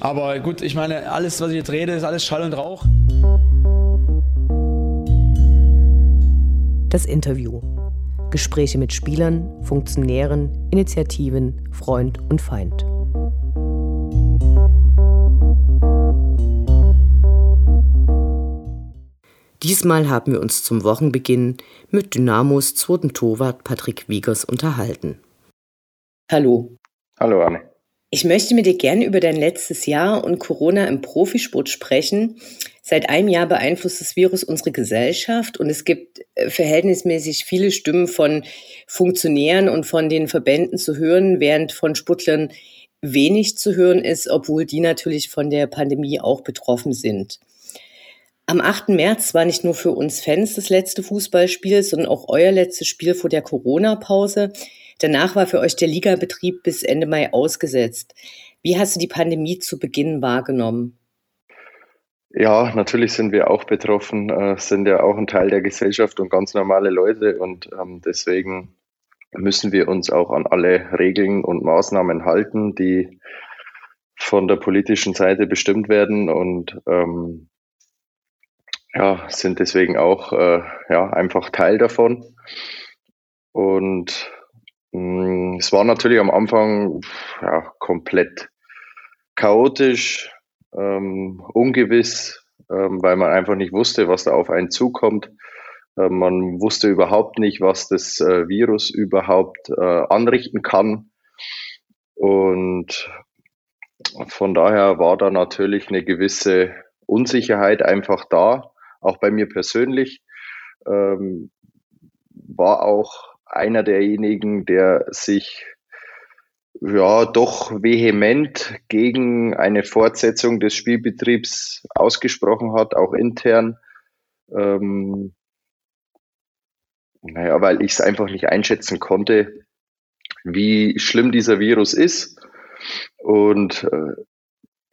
Aber gut, ich meine, alles, was ich jetzt rede, ist alles Schall und Rauch. Das Interview. Gespräche mit Spielern, Funktionären, Initiativen, Freund und Feind. Diesmal haben wir uns zum Wochenbeginn mit Dynamos zweiten Torwart Patrick Wiegers unterhalten. Hallo. Hallo Anne. Ich möchte mit dir gerne über dein letztes Jahr und Corona im Profisport sprechen. Seit einem Jahr beeinflusst das Virus unsere Gesellschaft und es gibt äh, verhältnismäßig viele Stimmen von Funktionären und von den Verbänden zu hören, während von Sportlern wenig zu hören ist, obwohl die natürlich von der Pandemie auch betroffen sind. Am 8. März war nicht nur für uns Fans das letzte Fußballspiel, sondern auch euer letztes Spiel vor der Corona-Pause. Danach war für euch der Ligabetrieb bis Ende Mai ausgesetzt. Wie hast du die Pandemie zu Beginn wahrgenommen? Ja, natürlich sind wir auch betroffen, äh, sind ja auch ein Teil der Gesellschaft und ganz normale Leute und ähm, deswegen müssen wir uns auch an alle Regeln und Maßnahmen halten, die von der politischen Seite bestimmt werden und ähm, ja, sind deswegen auch äh, ja, einfach Teil davon. Und es war natürlich am Anfang ja, komplett chaotisch, ähm, ungewiss, ähm, weil man einfach nicht wusste, was da auf einen zukommt. Äh, man wusste überhaupt nicht, was das äh, Virus überhaupt äh, anrichten kann. Und von daher war da natürlich eine gewisse Unsicherheit einfach da auch bei mir persönlich, ähm, war auch einer derjenigen, der sich ja doch vehement gegen eine Fortsetzung des Spielbetriebs ausgesprochen hat, auch intern. Ähm, naja, weil ich es einfach nicht einschätzen konnte, wie schlimm dieser Virus ist. Und äh,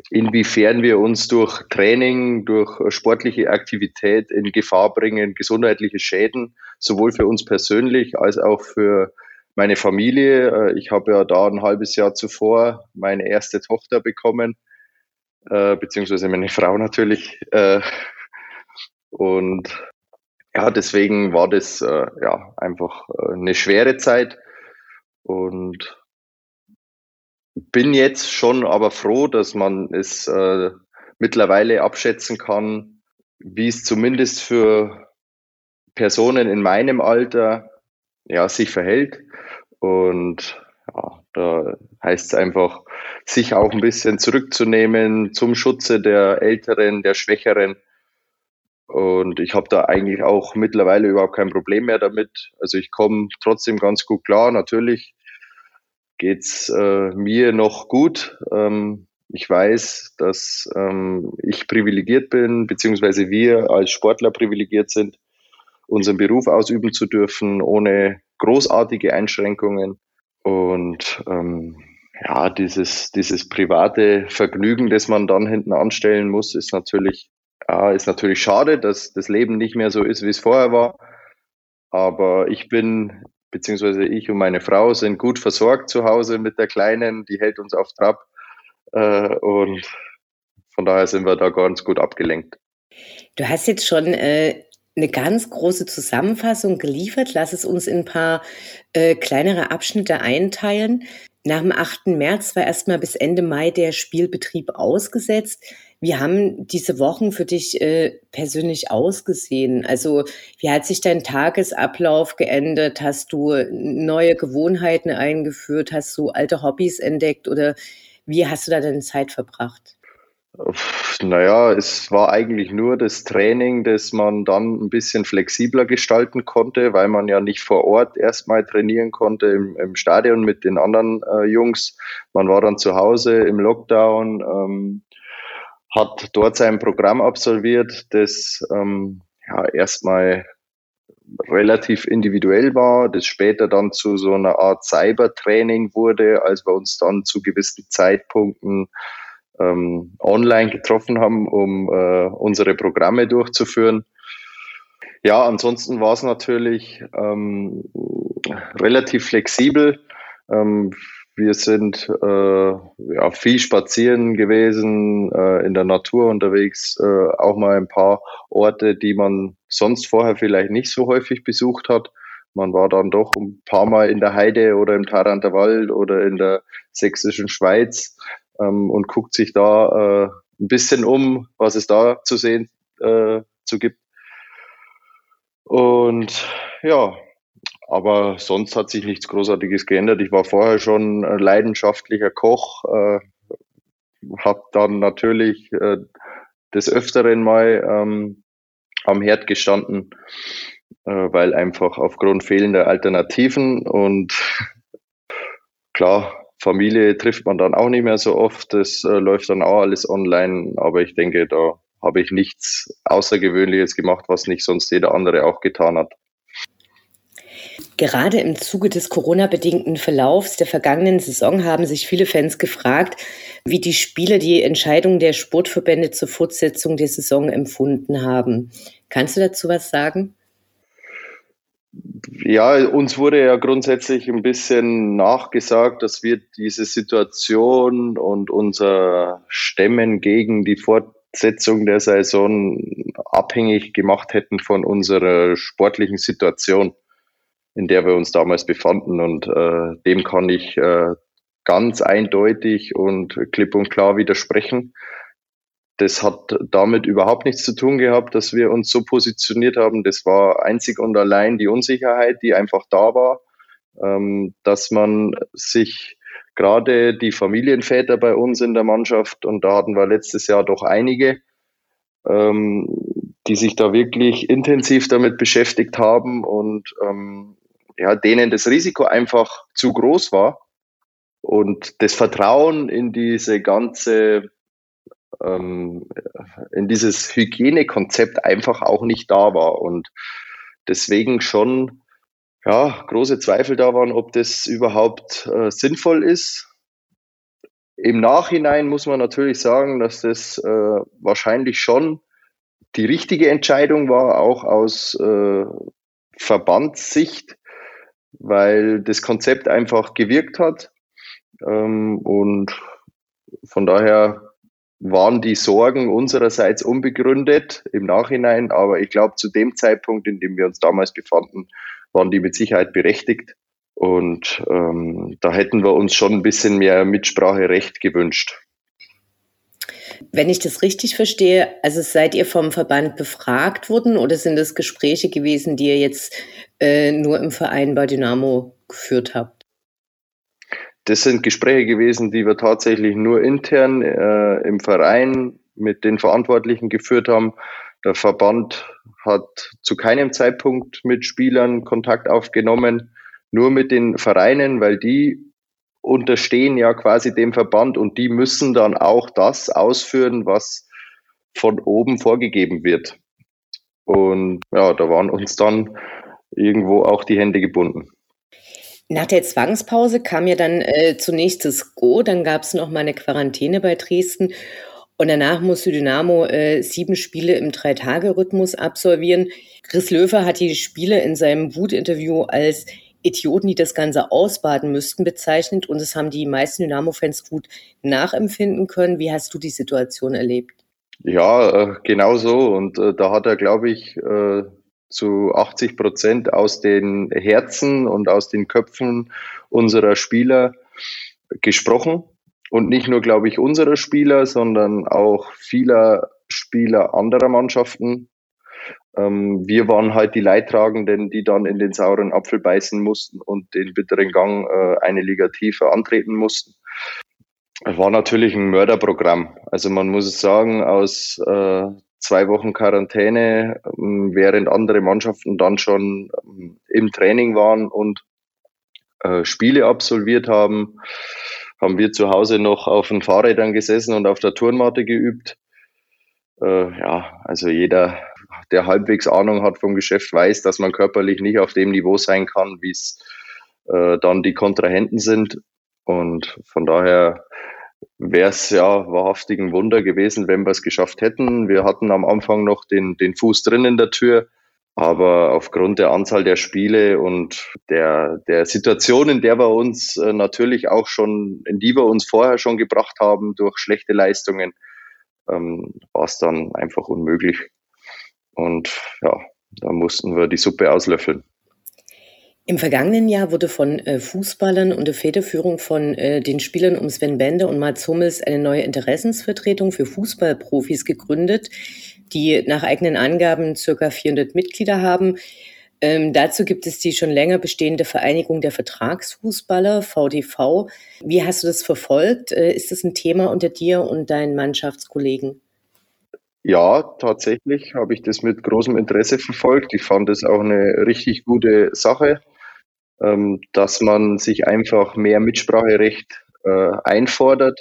inwiefern wir uns durch Training, durch sportliche Aktivität in Gefahr bringen, gesundheitliche Schäden, sowohl für uns persönlich als auch für meine Familie. Äh, ich habe ja da ein halbes Jahr zuvor meine erste Tochter bekommen, äh, beziehungsweise meine Frau natürlich. Äh, und ja, deswegen war das ja einfach eine schwere Zeit. Und bin jetzt schon aber froh, dass man es äh, mittlerweile abschätzen kann, wie es zumindest für Personen in meinem Alter ja, sich verhält. Und ja, da heißt es einfach, sich auch ein bisschen zurückzunehmen zum Schutze der Älteren, der Schwächeren. Und ich habe da eigentlich auch mittlerweile überhaupt kein Problem mehr damit. Also ich komme trotzdem ganz gut klar. Natürlich geht's äh, mir noch gut. Ähm, ich weiß, dass ähm, ich privilegiert bin, beziehungsweise wir als Sportler privilegiert sind, unseren Beruf ausüben zu dürfen, ohne großartige Einschränkungen. Und ähm, ja, dieses, dieses private Vergnügen, das man dann hinten anstellen muss, ist natürlich, ja, ist natürlich schade, dass das Leben nicht mehr so ist, wie es vorher war. Aber ich bin beziehungsweise ich und meine Frau sind gut versorgt zu Hause mit der Kleinen, die hält uns auf Trab äh, und von daher sind wir da ganz gut abgelenkt. Du hast jetzt schon äh, eine ganz große Zusammenfassung geliefert. Lass es uns in ein paar äh, kleinere Abschnitte einteilen. Nach dem 8. März war erstmal bis Ende Mai der Spielbetrieb ausgesetzt. Wie haben diese Wochen für dich äh, persönlich ausgesehen? Also wie hat sich dein Tagesablauf geändert? Hast du neue Gewohnheiten eingeführt? Hast du alte Hobbys entdeckt oder wie hast du da deine Zeit verbracht? Naja, es war eigentlich nur das Training, das man dann ein bisschen flexibler gestalten konnte, weil man ja nicht vor Ort erstmal trainieren konnte im, im Stadion mit den anderen äh, Jungs. Man war dann zu Hause im Lockdown. Ähm, hat dort sein Programm absolviert, das ähm, ja, erstmal relativ individuell war, das später dann zu so einer Art Cybertraining wurde, als wir uns dann zu gewissen Zeitpunkten ähm, online getroffen haben, um äh, unsere Programme durchzuführen. Ja, ansonsten war es natürlich ähm, relativ flexibel. Ähm, wir sind äh, ja, viel spazieren gewesen, äh, in der Natur unterwegs, äh, auch mal ein paar Orte, die man sonst vorher vielleicht nicht so häufig besucht hat. Man war dann doch ein paar Mal in der Heide oder im Taranter Wald oder in der sächsischen Schweiz ähm, und guckt sich da äh, ein bisschen um, was es da zu sehen äh, zu gibt. Und ja, aber sonst hat sich nichts Großartiges geändert. Ich war vorher schon leidenschaftlicher Koch, äh, habe dann natürlich äh, des Öfteren mal ähm, am Herd gestanden, äh, weil einfach aufgrund fehlender Alternativen und klar, Familie trifft man dann auch nicht mehr so oft. Das äh, läuft dann auch alles online, aber ich denke, da habe ich nichts Außergewöhnliches gemacht, was nicht sonst jeder andere auch getan hat. Gerade im Zuge des Corona-bedingten Verlaufs der vergangenen Saison haben sich viele Fans gefragt, wie die Spieler die Entscheidung der Sportverbände zur Fortsetzung der Saison empfunden haben. Kannst du dazu was sagen? Ja, uns wurde ja grundsätzlich ein bisschen nachgesagt, dass wir diese Situation und unser Stemmen gegen die Fortsetzung der Saison abhängig gemacht hätten von unserer sportlichen Situation in der wir uns damals befanden. Und äh, dem kann ich äh, ganz eindeutig und klipp und klar widersprechen. Das hat damit überhaupt nichts zu tun gehabt, dass wir uns so positioniert haben. Das war einzig und allein die Unsicherheit, die einfach da war, ähm, dass man sich gerade die Familienväter bei uns in der Mannschaft, und da hatten wir letztes Jahr doch einige, ähm, die sich da wirklich intensiv damit beschäftigt haben und ähm, ja, denen das Risiko einfach zu groß war und das Vertrauen in diese ganze, ähm, in dieses Hygienekonzept einfach auch nicht da war und deswegen schon ja, große Zweifel da waren, ob das überhaupt äh, sinnvoll ist. Im Nachhinein muss man natürlich sagen, dass das äh, wahrscheinlich schon die richtige Entscheidung war, auch aus äh, Verbandssicht, weil das Konzept einfach gewirkt hat. Ähm, und von daher waren die Sorgen unsererseits unbegründet im Nachhinein, aber ich glaube, zu dem Zeitpunkt, in dem wir uns damals befanden, waren die mit Sicherheit berechtigt. Und ähm, da hätten wir uns schon ein bisschen mehr Mitspracherecht gewünscht. Wenn ich das richtig verstehe, also seid ihr vom Verband befragt worden oder sind das Gespräche gewesen, die ihr jetzt äh, nur im Verein bei Dynamo geführt habt? Das sind Gespräche gewesen, die wir tatsächlich nur intern äh, im Verein mit den Verantwortlichen geführt haben. Der Verband hat zu keinem Zeitpunkt mit Spielern Kontakt aufgenommen, nur mit den Vereinen, weil die unterstehen ja quasi dem Verband und die müssen dann auch das ausführen, was von oben vorgegeben wird. Und ja, da waren uns dann irgendwo auch die Hände gebunden. Nach der Zwangspause kam ja dann äh, zunächst das Go, dann gab es noch mal eine Quarantäne bei Dresden und danach musste Dynamo äh, sieben Spiele im Drei-Tage-Rhythmus absolvieren. Chris Löwer hat die Spiele in seinem Wut-Interview als Idioten, die das Ganze ausbaden müssten, bezeichnet. Und es haben die meisten Dynamo-Fans gut nachempfinden können. Wie hast du die Situation erlebt? Ja, äh, genau so. Und äh, da hat er, glaube ich, äh, zu 80 Prozent aus den Herzen und aus den Köpfen unserer Spieler gesprochen. Und nicht nur, glaube ich, unserer Spieler, sondern auch vieler Spieler anderer Mannschaften, ähm, wir waren halt die Leidtragenden, die dann in den sauren Apfel beißen mussten und den bitteren Gang äh, eine Liga tiefer antreten mussten. Es war natürlich ein Mörderprogramm. Also man muss sagen, aus äh, zwei Wochen Quarantäne, ähm, während andere Mannschaften dann schon ähm, im Training waren und äh, Spiele absolviert haben, haben wir zu Hause noch auf den Fahrrädern gesessen und auf der Turnmatte geübt. Äh, ja, also jeder der halbwegs Ahnung hat vom Geschäft, weiß, dass man körperlich nicht auf dem Niveau sein kann, wie es äh, dann die Kontrahenten sind. Und von daher wäre es ja wahrhaftig ein Wunder gewesen, wenn wir es geschafft hätten. Wir hatten am Anfang noch den, den Fuß drin in der Tür. Aber aufgrund der Anzahl der Spiele und der, der Situation, in der wir uns äh, natürlich auch schon, in die wir uns vorher schon gebracht haben durch schlechte Leistungen, ähm, war es dann einfach unmöglich. Und ja, da mussten wir die Suppe auslöffeln. Im vergangenen Jahr wurde von äh, Fußballern unter Federführung von äh, den Spielern um Sven Bender und Mats Hummels eine neue Interessensvertretung für Fußballprofis gegründet, die nach eigenen Angaben circa 400 Mitglieder haben. Ähm, dazu gibt es die schon länger bestehende Vereinigung der Vertragsfußballer, VDV. Wie hast du das verfolgt? Äh, ist das ein Thema unter dir und deinen Mannschaftskollegen? Ja, tatsächlich habe ich das mit großem Interesse verfolgt. Ich fand es auch eine richtig gute Sache ähm, dass man sich einfach mehr Mitspracherecht äh, einfordert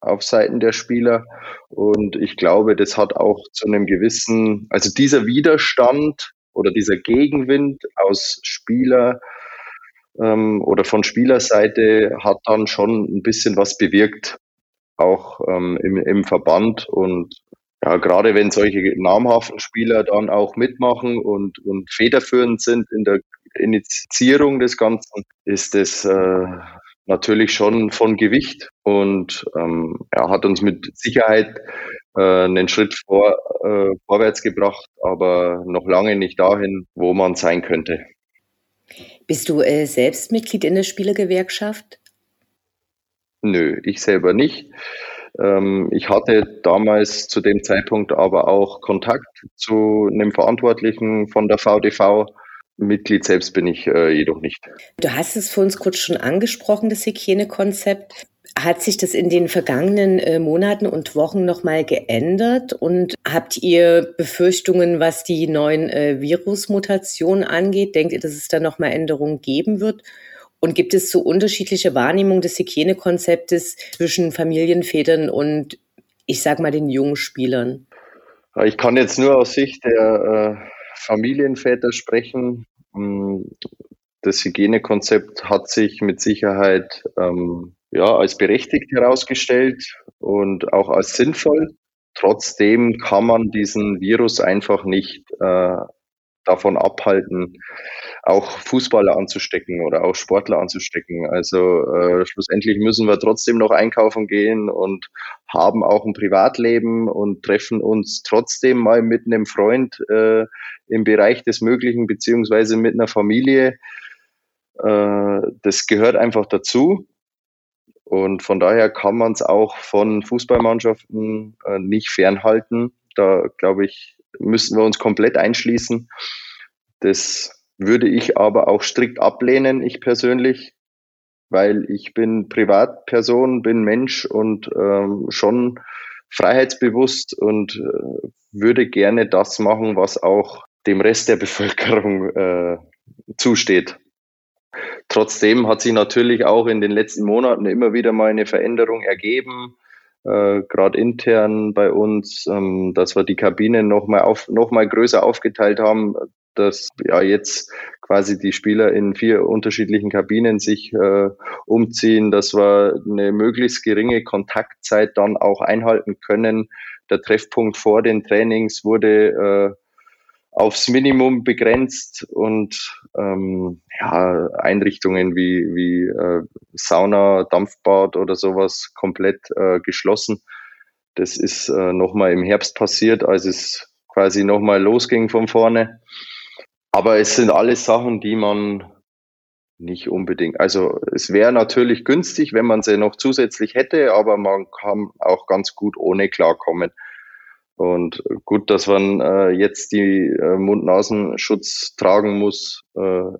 auf Seiten der Spieler. Und ich glaube, das hat auch zu einem gewissen, also dieser Widerstand oder dieser Gegenwind aus Spieler ähm, oder von Spielerseite hat dann schon ein bisschen was bewirkt, auch ähm, im, im Verband. Und ja, gerade wenn solche namhaften Spieler dann auch mitmachen und, und federführend sind in der Initiierung des Ganzen, ist es äh, natürlich schon von Gewicht und ähm, er hat uns mit Sicherheit äh, einen Schritt vor, äh, vorwärts gebracht, aber noch lange nicht dahin, wo man sein könnte. Bist du äh, selbst Mitglied in der Spielergewerkschaft? Nö, ich selber nicht. Ähm, ich hatte damals zu dem Zeitpunkt aber auch Kontakt zu einem Verantwortlichen von der VDV. Mitglied selbst bin ich äh, jedoch nicht. Du hast es für uns kurz schon angesprochen, das Hygienekonzept. Hat sich das in den vergangenen äh, Monaten und Wochen nochmal geändert? Und habt ihr Befürchtungen, was die neuen äh, Virusmutationen angeht? Denkt ihr, dass es da nochmal Änderungen geben wird? Und gibt es so unterschiedliche Wahrnehmungen des Hygienekonzeptes zwischen Familienvätern und, ich sag mal, den jungen Spielern? Ich kann jetzt nur aus Sicht der äh, Familienväter sprechen. Mm, das Hygienekonzept hat sich mit Sicherheit ähm, ja, als berechtigt herausgestellt und auch als sinnvoll. Trotzdem kann man diesen Virus einfach nicht äh, davon abhalten, auch Fußballer anzustecken oder auch Sportler anzustecken. Also äh, schlussendlich müssen wir trotzdem noch einkaufen gehen und haben auch ein Privatleben und treffen uns trotzdem mal mit einem Freund äh, im Bereich des Möglichen beziehungsweise mit einer Familie. Äh, das gehört einfach dazu. Und von daher kann man es auch von Fußballmannschaften äh, nicht fernhalten. Da glaube ich, müssten wir uns komplett einschließen. Das würde ich aber auch strikt ablehnen, ich persönlich, weil ich bin Privatperson, bin Mensch und ähm, schon freiheitsbewusst und äh, würde gerne das machen, was auch dem Rest der Bevölkerung äh, zusteht. Trotzdem hat sich natürlich auch in den letzten Monaten immer wieder mal eine Veränderung ergeben äh, gerade intern bei uns, ähm, dass wir die Kabinen nochmal auf, noch mal größer aufgeteilt haben, dass ja jetzt quasi die Spieler in vier unterschiedlichen Kabinen sich äh, umziehen, dass wir eine möglichst geringe Kontaktzeit dann auch einhalten können. Der Treffpunkt vor den Trainings wurde äh, aufs Minimum begrenzt und ähm, ja, Einrichtungen wie, wie äh, Sauna, Dampfbad oder sowas komplett äh, geschlossen. Das ist äh, nochmal im Herbst passiert, als es quasi nochmal losging von vorne. Aber es sind alles Sachen, die man nicht unbedingt. Also es wäre natürlich günstig, wenn man sie noch zusätzlich hätte, aber man kann auch ganz gut ohne klarkommen. Und gut, dass man äh, jetzt die äh, Mund-Nasenschutz tragen muss äh,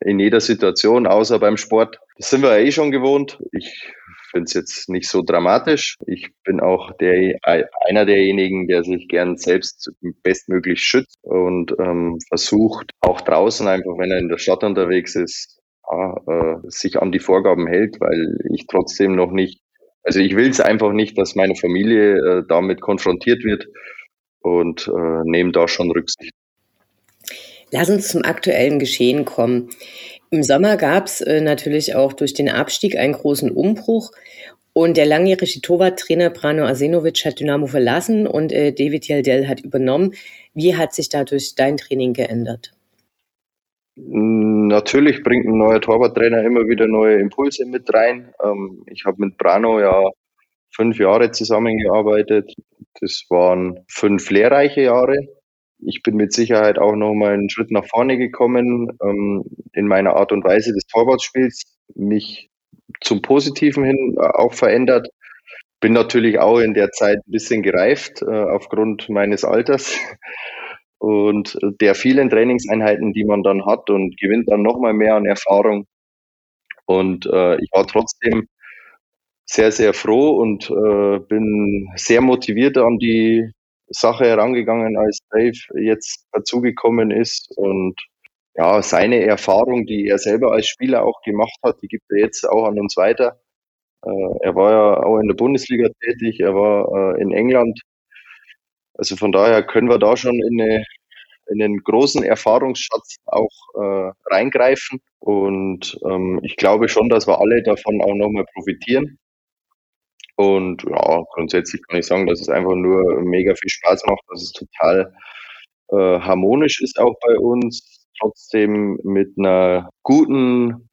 in jeder Situation, außer beim Sport. Das sind wir eh schon gewohnt. Ich finde es jetzt nicht so dramatisch. Ich bin auch der, einer derjenigen, der sich gern selbst bestmöglich schützt und ähm, versucht, auch draußen einfach, wenn er in der Stadt unterwegs ist, ja, äh, sich an die Vorgaben hält, weil ich trotzdem noch nicht also ich will es einfach nicht, dass meine Familie äh, damit konfrontiert wird und äh, nehme da schon Rücksicht. Lass uns zum aktuellen Geschehen kommen. Im Sommer gab es äh, natürlich auch durch den Abstieg einen großen Umbruch. Und der langjährige Torwarttrainer Brano Asenovic hat Dynamo verlassen und äh, David Yeldel hat übernommen. Wie hat sich dadurch dein Training geändert? Natürlich bringt ein neuer Torwarttrainer immer wieder neue Impulse mit rein. Ähm, ich habe mit Brano ja fünf Jahre zusammengearbeitet. Das waren fünf lehrreiche Jahre. Ich bin mit Sicherheit auch noch mal einen Schritt nach vorne gekommen ähm, in meiner Art und Weise des Torwartspiels, mich zum Positiven hin äh, auch verändert. Bin natürlich auch in der Zeit ein bisschen gereift äh, aufgrund meines Alters und der vielen Trainingseinheiten, die man dann hat und gewinnt dann noch mal mehr an Erfahrung. Und äh, ich war trotzdem sehr, sehr froh und äh, bin sehr motiviert an die Sache herangegangen, als Dave jetzt dazugekommen ist und ja, seine Erfahrung, die er selber als Spieler auch gemacht hat, die gibt er jetzt auch an uns weiter. Äh, er war ja auch in der Bundesliga tätig, er war äh, in England. Also von daher können wir da schon in, eine, in einen großen Erfahrungsschatz auch äh, reingreifen. Und ähm, ich glaube schon, dass wir alle davon auch nochmal profitieren. Und ja, grundsätzlich kann ich sagen, dass es einfach nur mega viel Spaß macht, dass es total äh, harmonisch ist auch bei uns, trotzdem mit einer guten,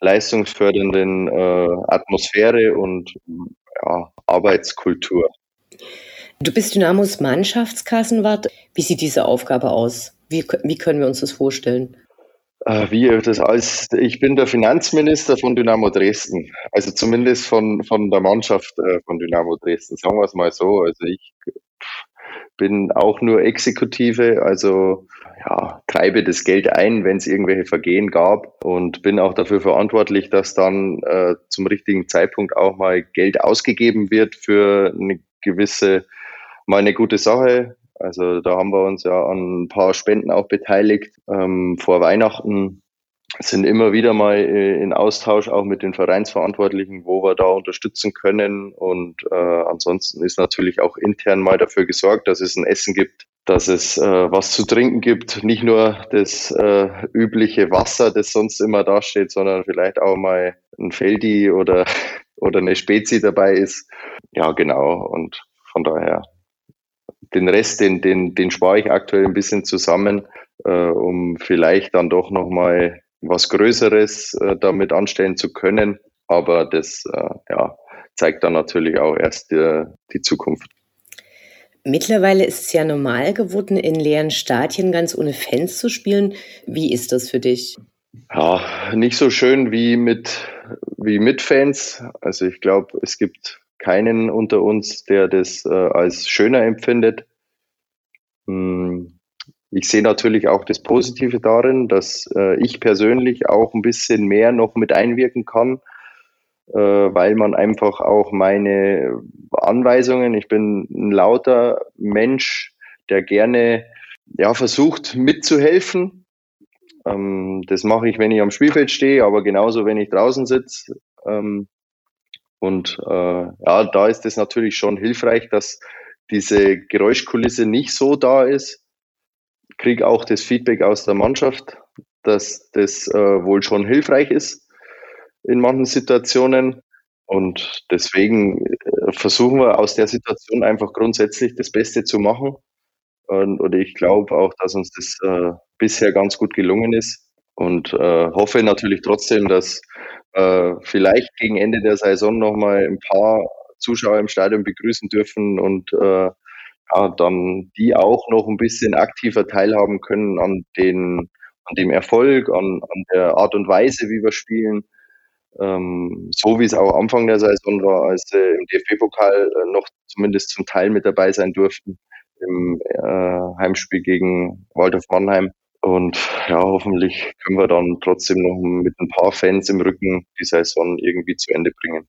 leistungsfördernden äh, Atmosphäre und ja, Arbeitskultur. Du bist Dynamos Mannschaftskassenwart. Wie sieht diese Aufgabe aus? Wie, wie können wir uns das vorstellen? Äh, wie das als ich bin der Finanzminister von Dynamo Dresden, also zumindest von, von der Mannschaft äh, von Dynamo Dresden, sagen wir es mal so. Also ich bin auch nur Exekutive, also ja, treibe das Geld ein, wenn es irgendwelche Vergehen gab und bin auch dafür verantwortlich, dass dann äh, zum richtigen Zeitpunkt auch mal Geld ausgegeben wird für eine gewisse, mal eine gute Sache. Also da haben wir uns ja an ein paar Spenden auch beteiligt. Ähm, vor Weihnachten sind immer wieder mal äh, in Austausch auch mit den Vereinsverantwortlichen, wo wir da unterstützen können. Und äh, ansonsten ist natürlich auch intern mal dafür gesorgt, dass es ein Essen gibt, dass es äh, was zu trinken gibt. Nicht nur das äh, übliche Wasser, das sonst immer dasteht, sondern vielleicht auch mal ein Feldi oder, oder eine Spezi dabei ist. Ja, genau. Und von daher den Rest, den, den, den spare ich aktuell ein bisschen zusammen, äh, um vielleicht dann doch nochmal was Größeres äh, damit anstellen zu können. Aber das äh, ja, zeigt dann natürlich auch erst die, die Zukunft. Mittlerweile ist es ja normal geworden, in leeren Stadien ganz ohne Fans zu spielen. Wie ist das für dich? Ja, nicht so schön wie mit, wie mit Fans. Also ich glaube, es gibt keinen unter uns, der das äh, als schöner empfindet. Hm, ich sehe natürlich auch das Positive darin, dass äh, ich persönlich auch ein bisschen mehr noch mit einwirken kann, äh, weil man einfach auch meine Anweisungen, ich bin ein lauter Mensch, der gerne ja, versucht mitzuhelfen. Ähm, das mache ich, wenn ich am Spielfeld stehe, aber genauso, wenn ich draußen sitze. Ähm, und äh, ja, da ist es natürlich schon hilfreich, dass diese Geräuschkulisse nicht so da ist. Kriege auch das Feedback aus der Mannschaft, dass das äh, wohl schon hilfreich ist in manchen Situationen. Und deswegen äh, versuchen wir aus der Situation einfach grundsätzlich das Beste zu machen. Und, und ich glaube auch, dass uns das äh, bisher ganz gut gelungen ist. Und äh, hoffe natürlich trotzdem, dass äh, vielleicht gegen Ende der Saison nochmal ein paar Zuschauer im Stadion begrüßen dürfen und äh, ja, dann die auch noch ein bisschen aktiver teilhaben können an, den, an dem Erfolg, an, an der Art und Weise, wie wir spielen. Ähm, so wie es auch Anfang der Saison war, als sie im DFB-Pokal äh, noch zumindest zum Teil mit dabei sein durften im äh, Heimspiel gegen Waldorf Mannheim. Und ja, hoffentlich können wir dann trotzdem noch mit ein paar Fans im Rücken die Saison irgendwie zu Ende bringen.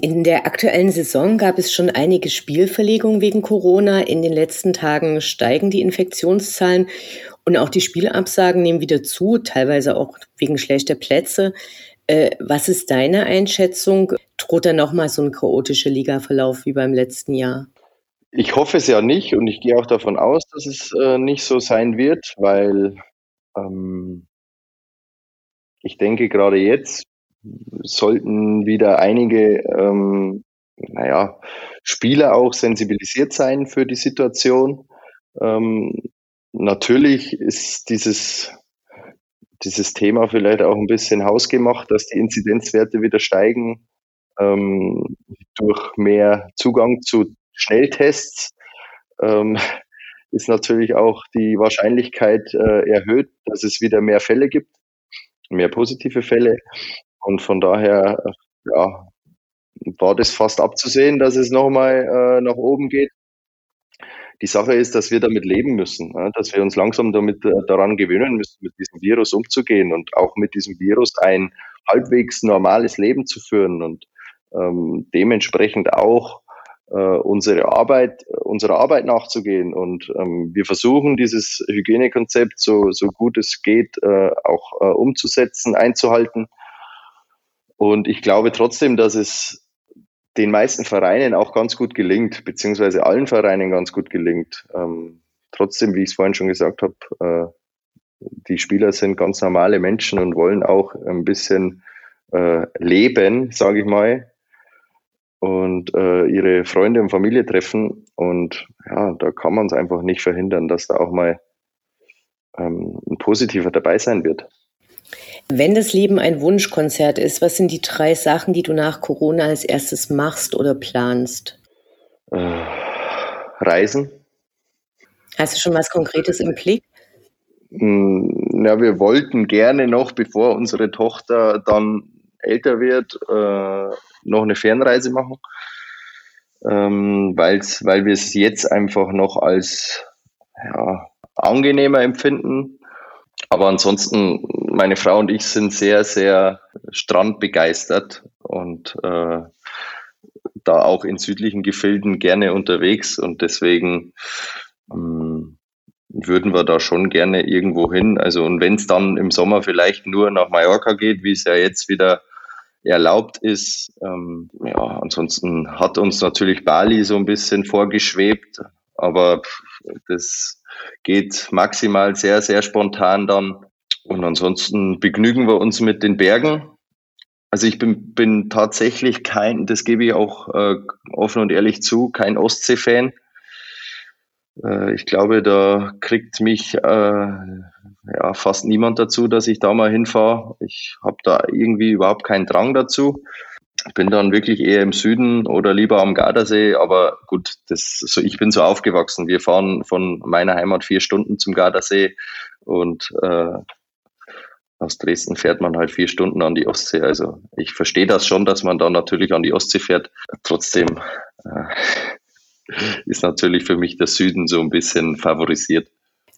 In der aktuellen Saison gab es schon einige Spielverlegungen wegen Corona. In den letzten Tagen steigen die Infektionszahlen und auch die Spielabsagen nehmen wieder zu, teilweise auch wegen schlechter Plätze. Äh, was ist deine Einschätzung? Droht da nochmal so ein chaotischer Ligaverlauf wie beim letzten Jahr? Ich hoffe es ja nicht und ich gehe auch davon aus, dass es äh, nicht so sein wird, weil ähm, ich denke gerade jetzt sollten wieder einige, ähm, naja, Spieler auch sensibilisiert sein für die Situation. Ähm, natürlich ist dieses, dieses Thema vielleicht auch ein bisschen hausgemacht, dass die Inzidenzwerte wieder steigen ähm, durch mehr Zugang zu Schnelltests. Ähm, ist natürlich auch die Wahrscheinlichkeit äh, erhöht, dass es wieder mehr Fälle gibt, mehr positive Fälle. Und von daher, ja, war das fast abzusehen, dass es nochmal äh, nach oben geht. Die Sache ist, dass wir damit leben müssen, ja, dass wir uns langsam damit äh, daran gewöhnen müssen, mit diesem Virus umzugehen und auch mit diesem Virus ein halbwegs normales Leben zu führen und ähm, dementsprechend auch unsere Arbeit, unserer Arbeit nachzugehen. Und ähm, wir versuchen dieses Hygienekonzept so, so gut es geht äh, auch äh, umzusetzen, einzuhalten. Und ich glaube trotzdem, dass es den meisten Vereinen auch ganz gut gelingt, beziehungsweise allen Vereinen ganz gut gelingt. Ähm, trotzdem, wie ich es vorhin schon gesagt habe, äh, die Spieler sind ganz normale Menschen und wollen auch ein bisschen äh, leben, sage ich mal und äh, ihre Freunde und Familie treffen. Und ja, da kann man es einfach nicht verhindern, dass da auch mal ähm, ein positiver dabei sein wird. Wenn das Leben ein Wunschkonzert ist, was sind die drei Sachen, die du nach Corona als erstes machst oder planst? Äh, Reisen. Hast du schon was Konkretes im Blick? Hm, ja, wir wollten gerne noch, bevor unsere Tochter dann älter wird, äh, noch eine Fernreise machen, ähm, weil wir es jetzt einfach noch als ja, angenehmer empfinden. Aber ansonsten, meine Frau und ich sind sehr, sehr strandbegeistert und äh, da auch in südlichen Gefilden gerne unterwegs und deswegen ähm, würden wir da schon gerne irgendwo hin. Also und wenn es dann im Sommer vielleicht nur nach Mallorca geht, wie es ja jetzt wieder erlaubt ist. Ähm, ja, ansonsten hat uns natürlich Bali so ein bisschen vorgeschwebt, aber das geht maximal sehr, sehr spontan dann. Und ansonsten begnügen wir uns mit den Bergen. Also ich bin, bin tatsächlich kein, das gebe ich auch äh, offen und ehrlich zu, kein Ostsee-Fan. Äh, ich glaube, da kriegt mich äh, ja, fast niemand dazu, dass ich da mal hinfahre. Ich habe da irgendwie überhaupt keinen Drang dazu. Ich bin dann wirklich eher im Süden oder lieber am Gardasee, aber gut, das, so, ich bin so aufgewachsen. Wir fahren von meiner Heimat vier Stunden zum Gardasee und äh, aus Dresden fährt man halt vier Stunden an die Ostsee. Also ich verstehe das schon, dass man da natürlich an die Ostsee fährt. Trotzdem äh, ist natürlich für mich der Süden so ein bisschen favorisiert.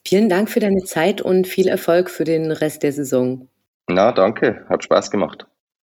Vielen Dank für deine Zeit und viel Erfolg für den Rest der Saison. Na, danke. Hat Spaß gemacht.